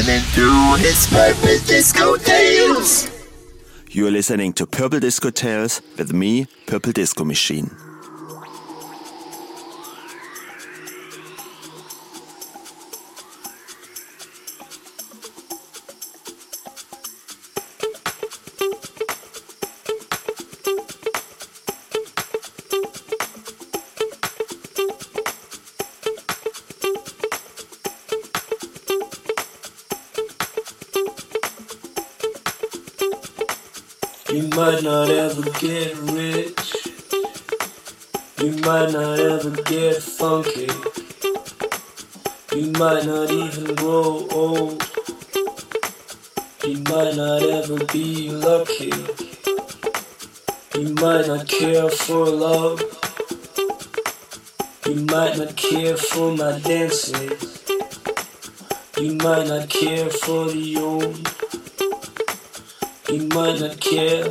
listening to his purple disco tales. You're listening to Purple Disco Tales with me, Purple Disco Machine. Ever get rich. You might not ever get funky. You might not even grow old. You might not ever be lucky. You might not care for love. You might not care for my dances. You might not care for the old. You might not care.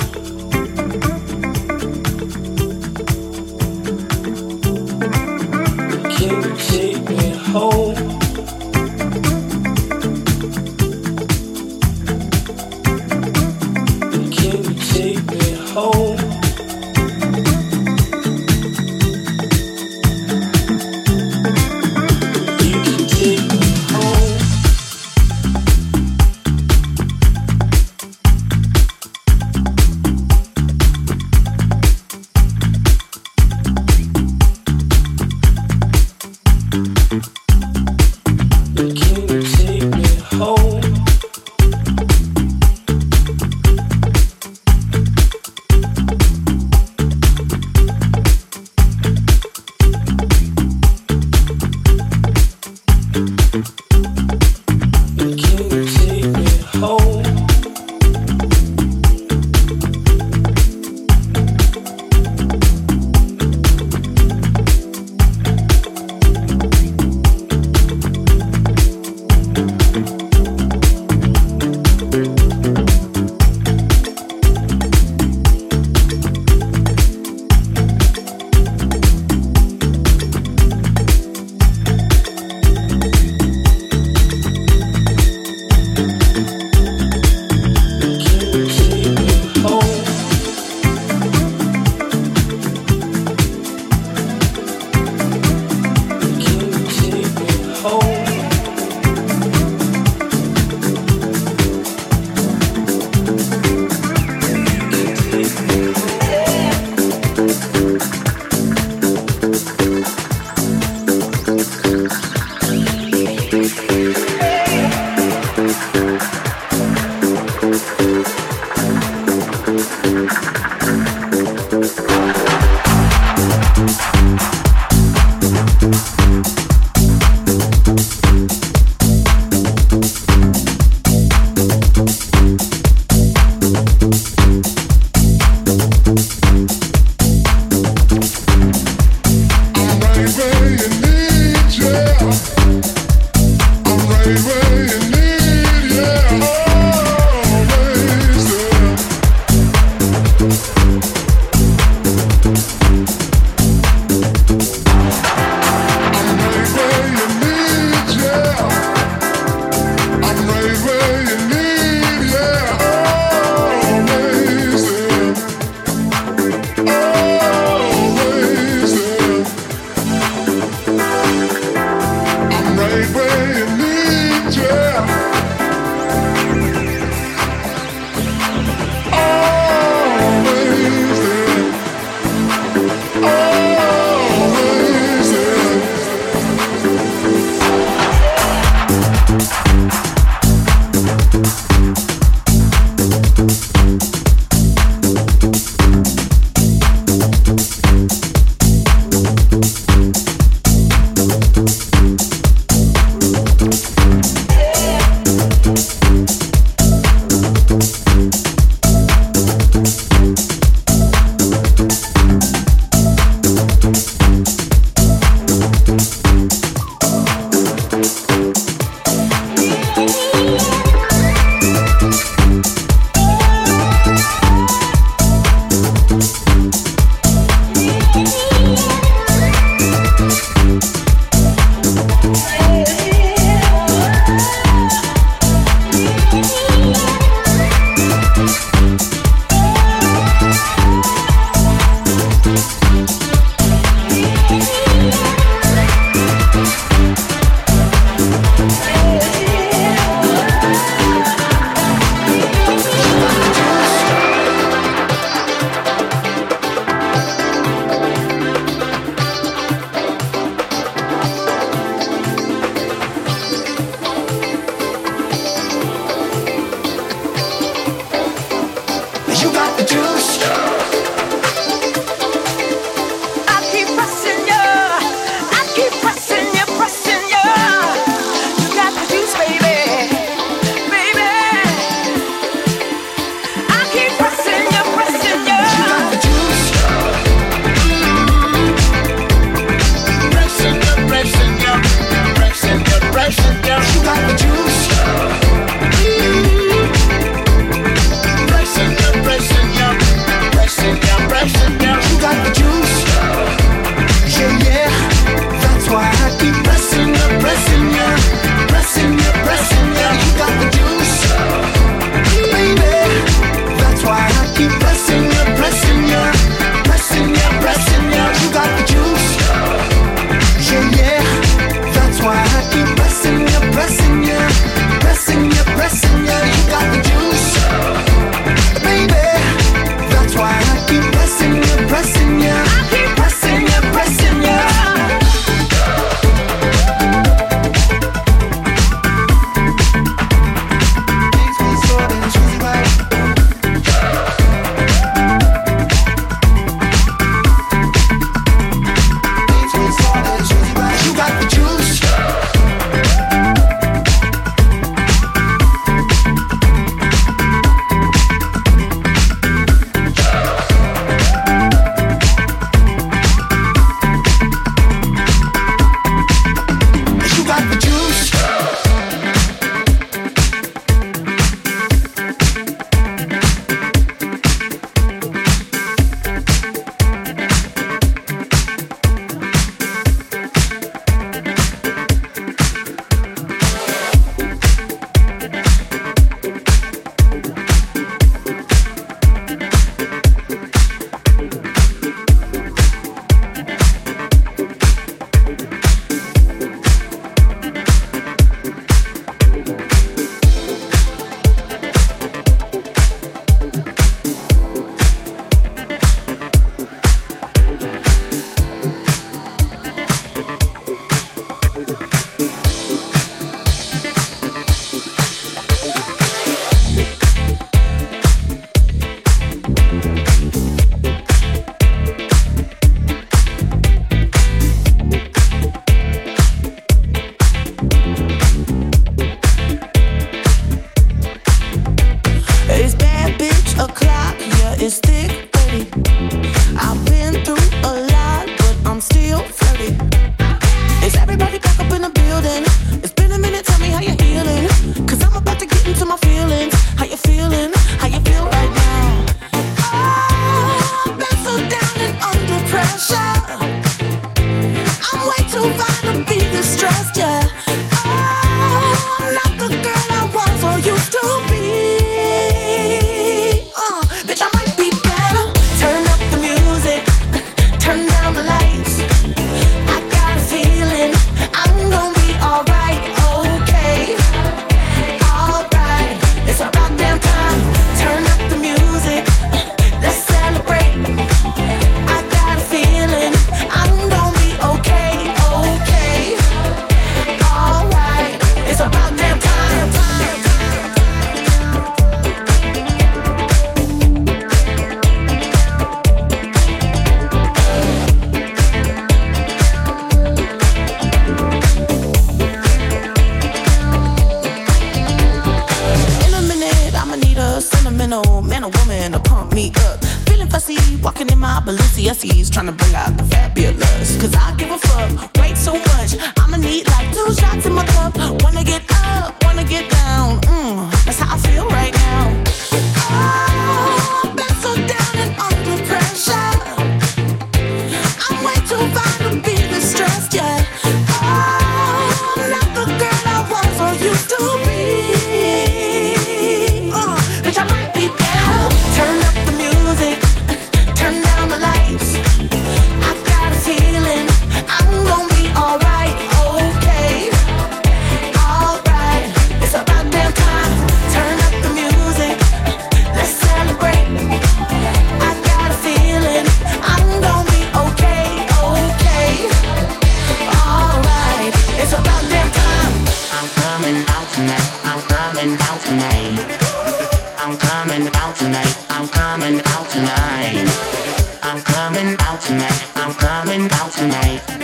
I'm coming out tonight. I'm coming out tonight. I'm coming out tonight. I'm coming out tonight.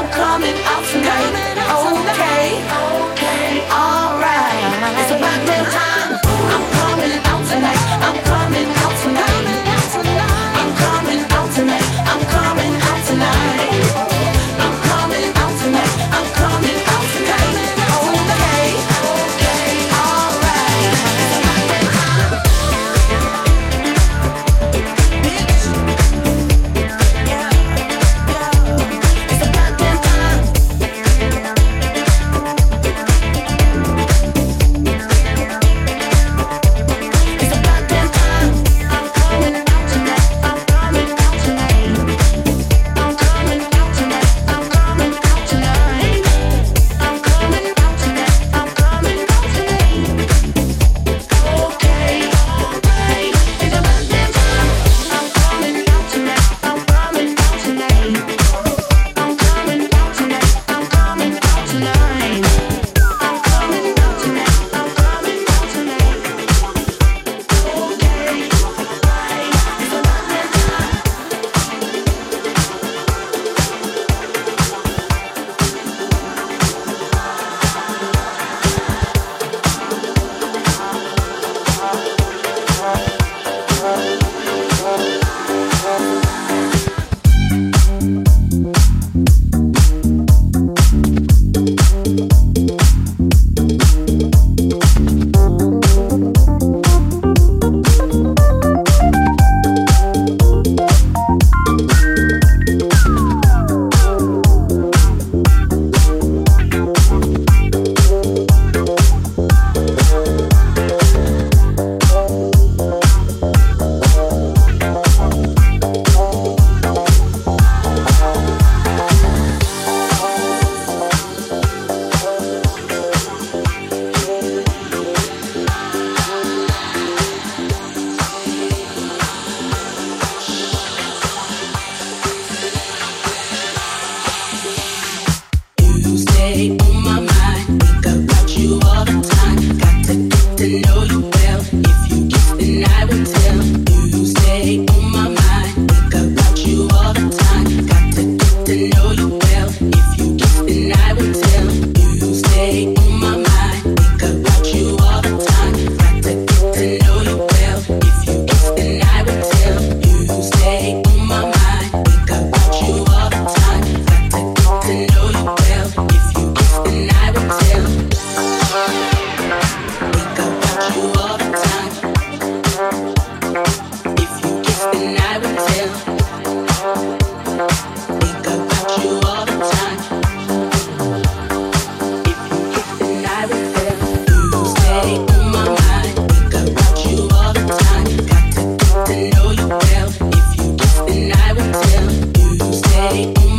I'm coming out tonight. right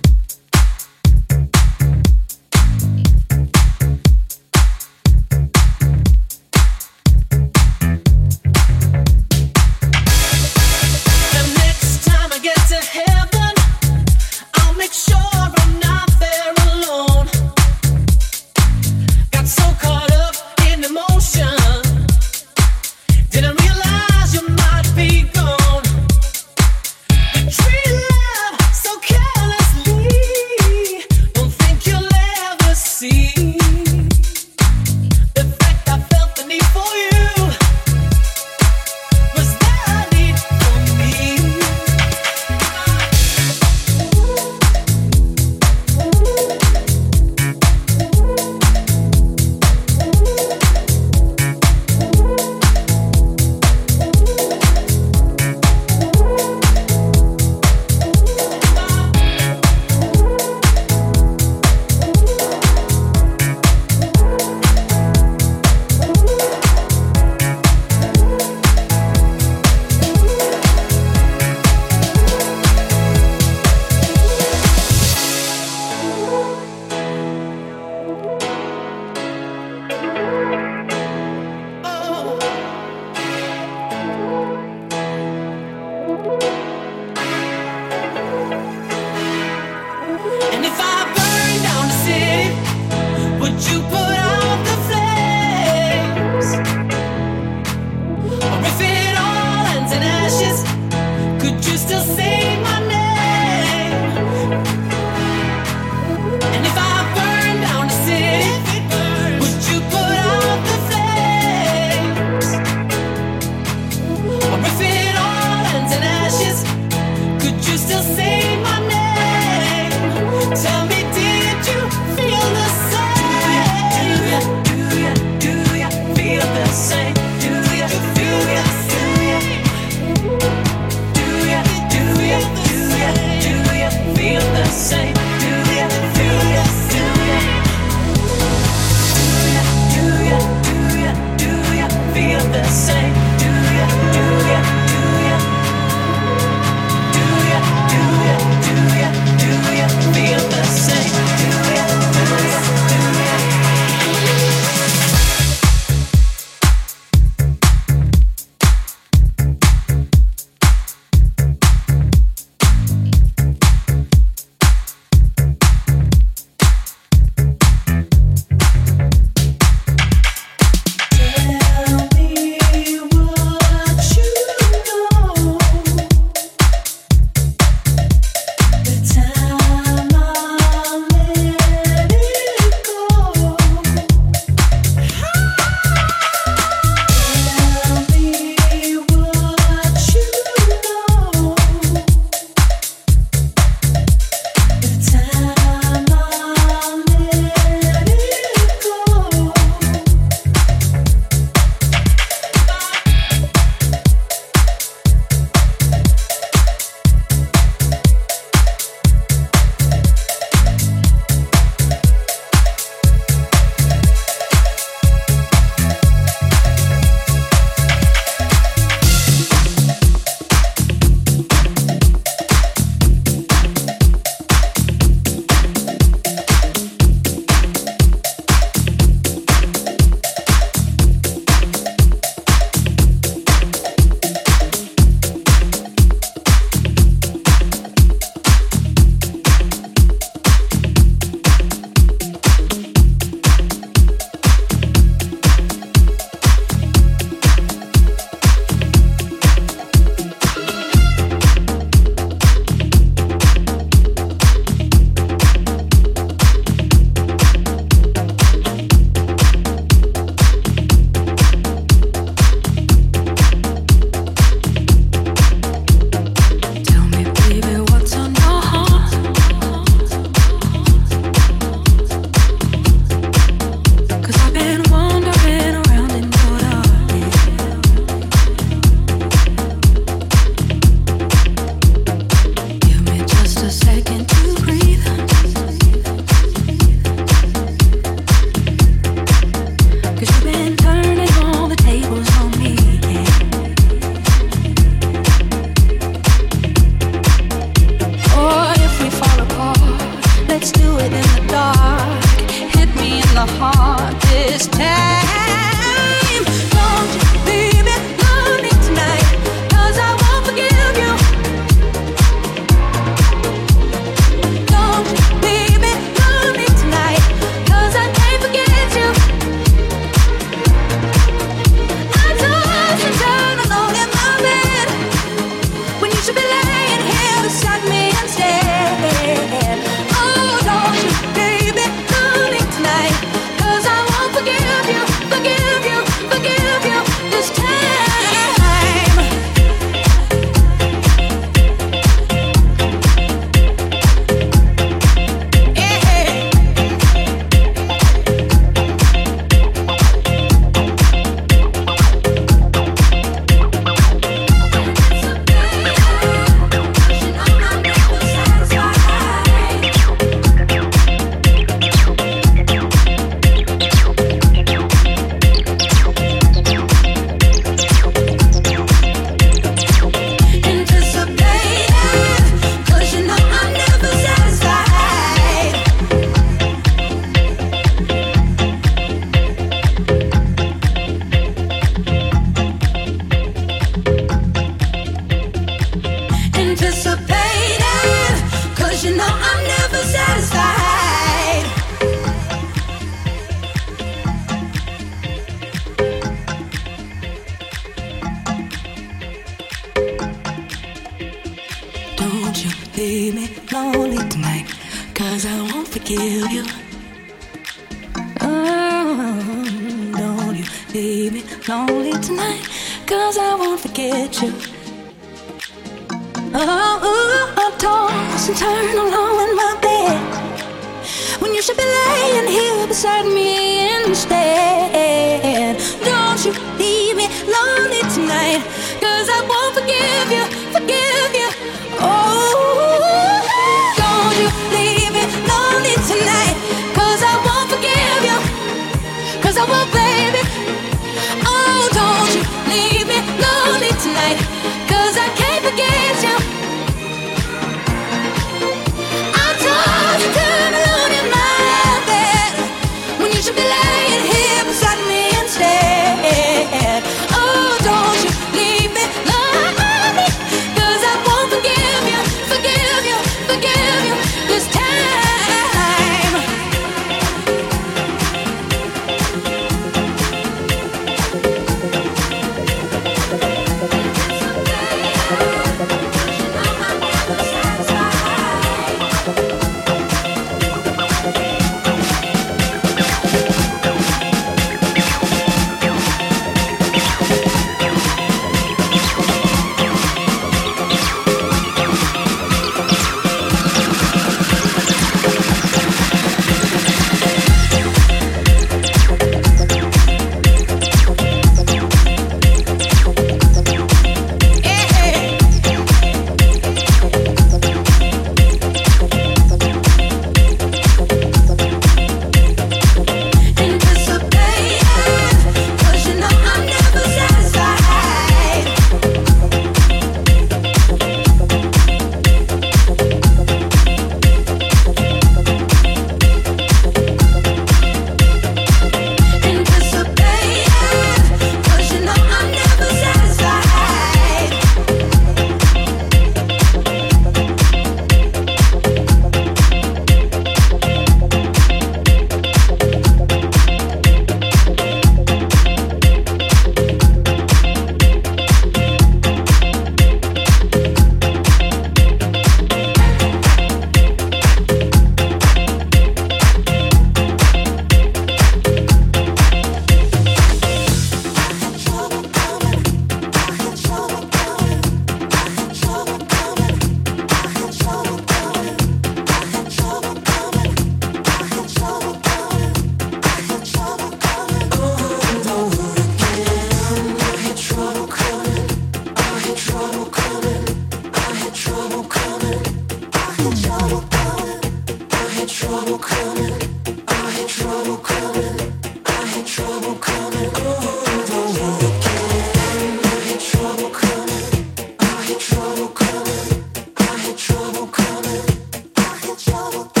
what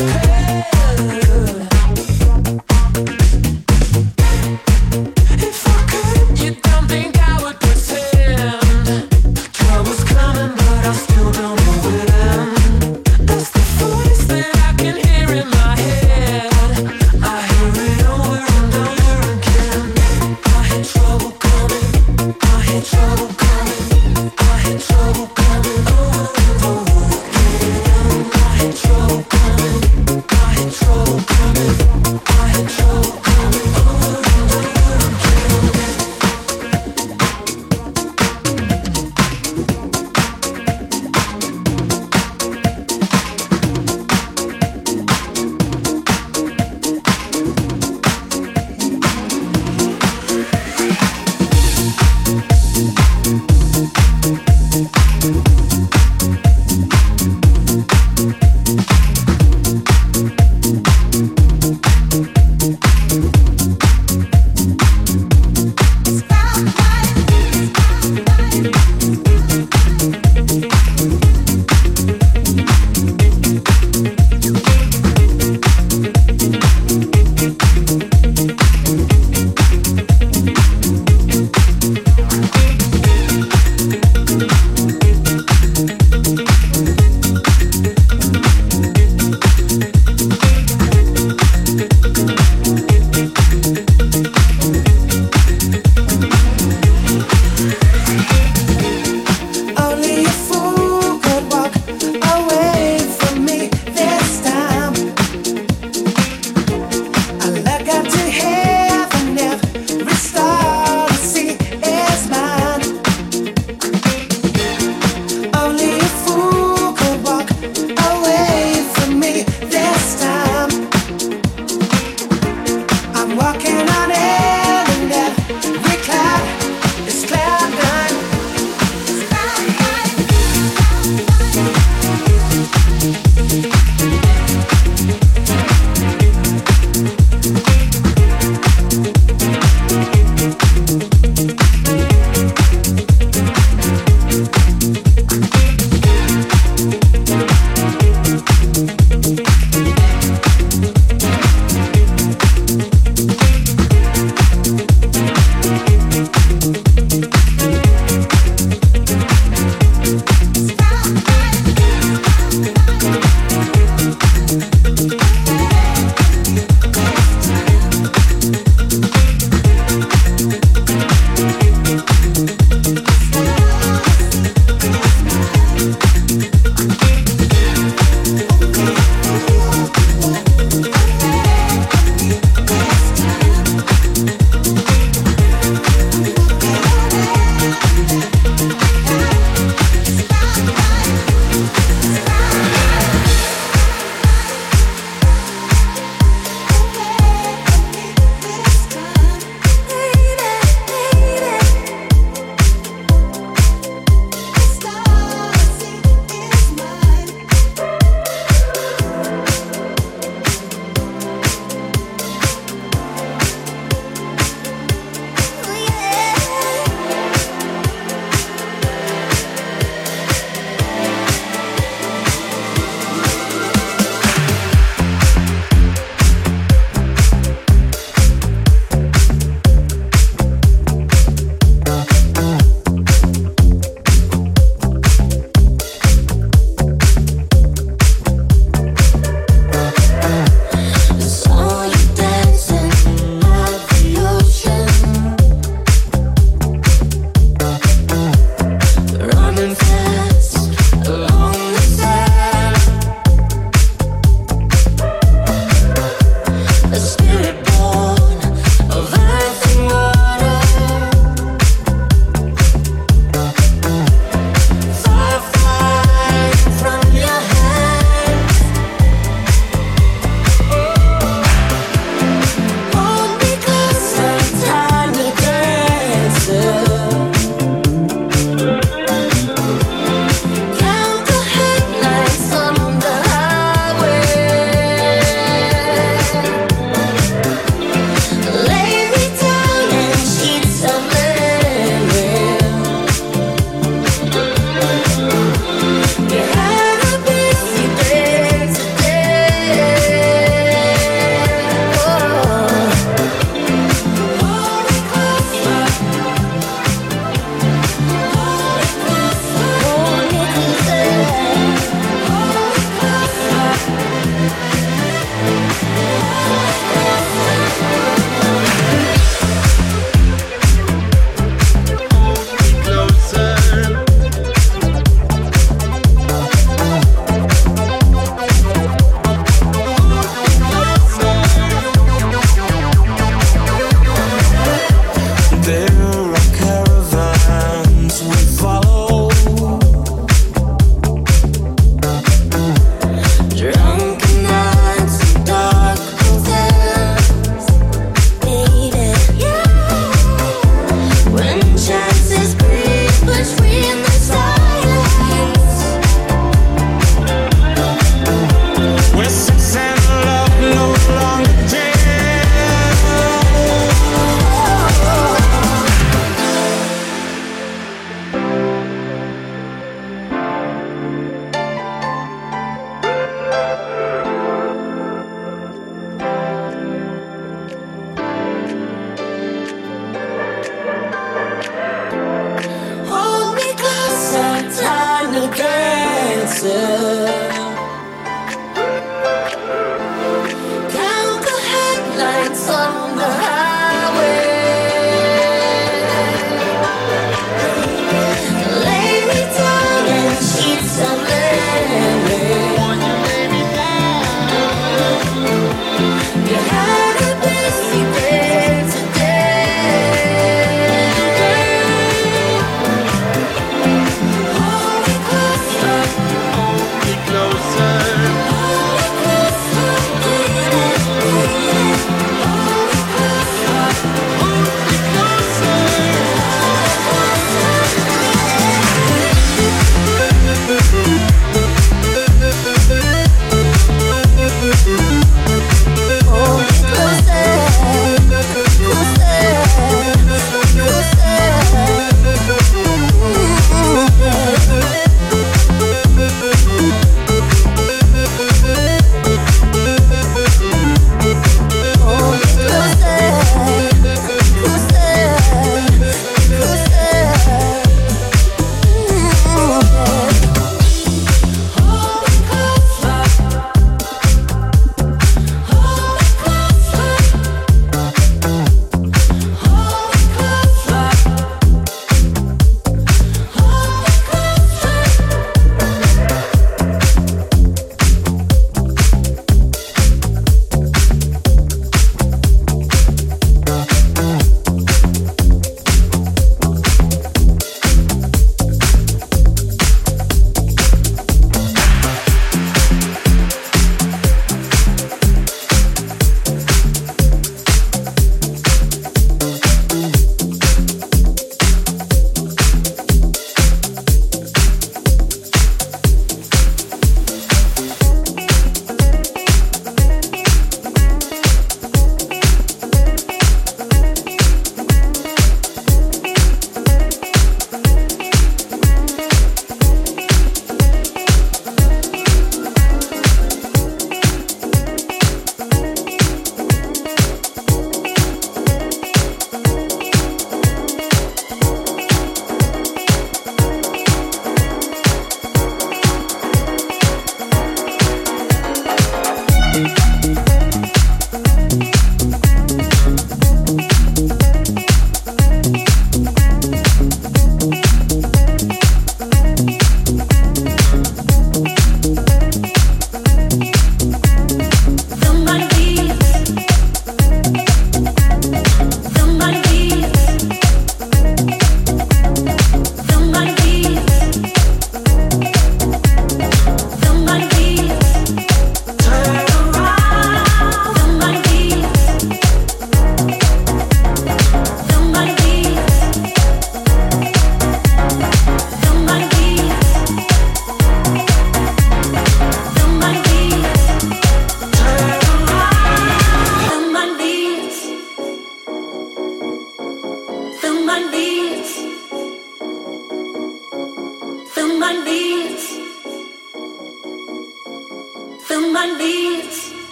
would.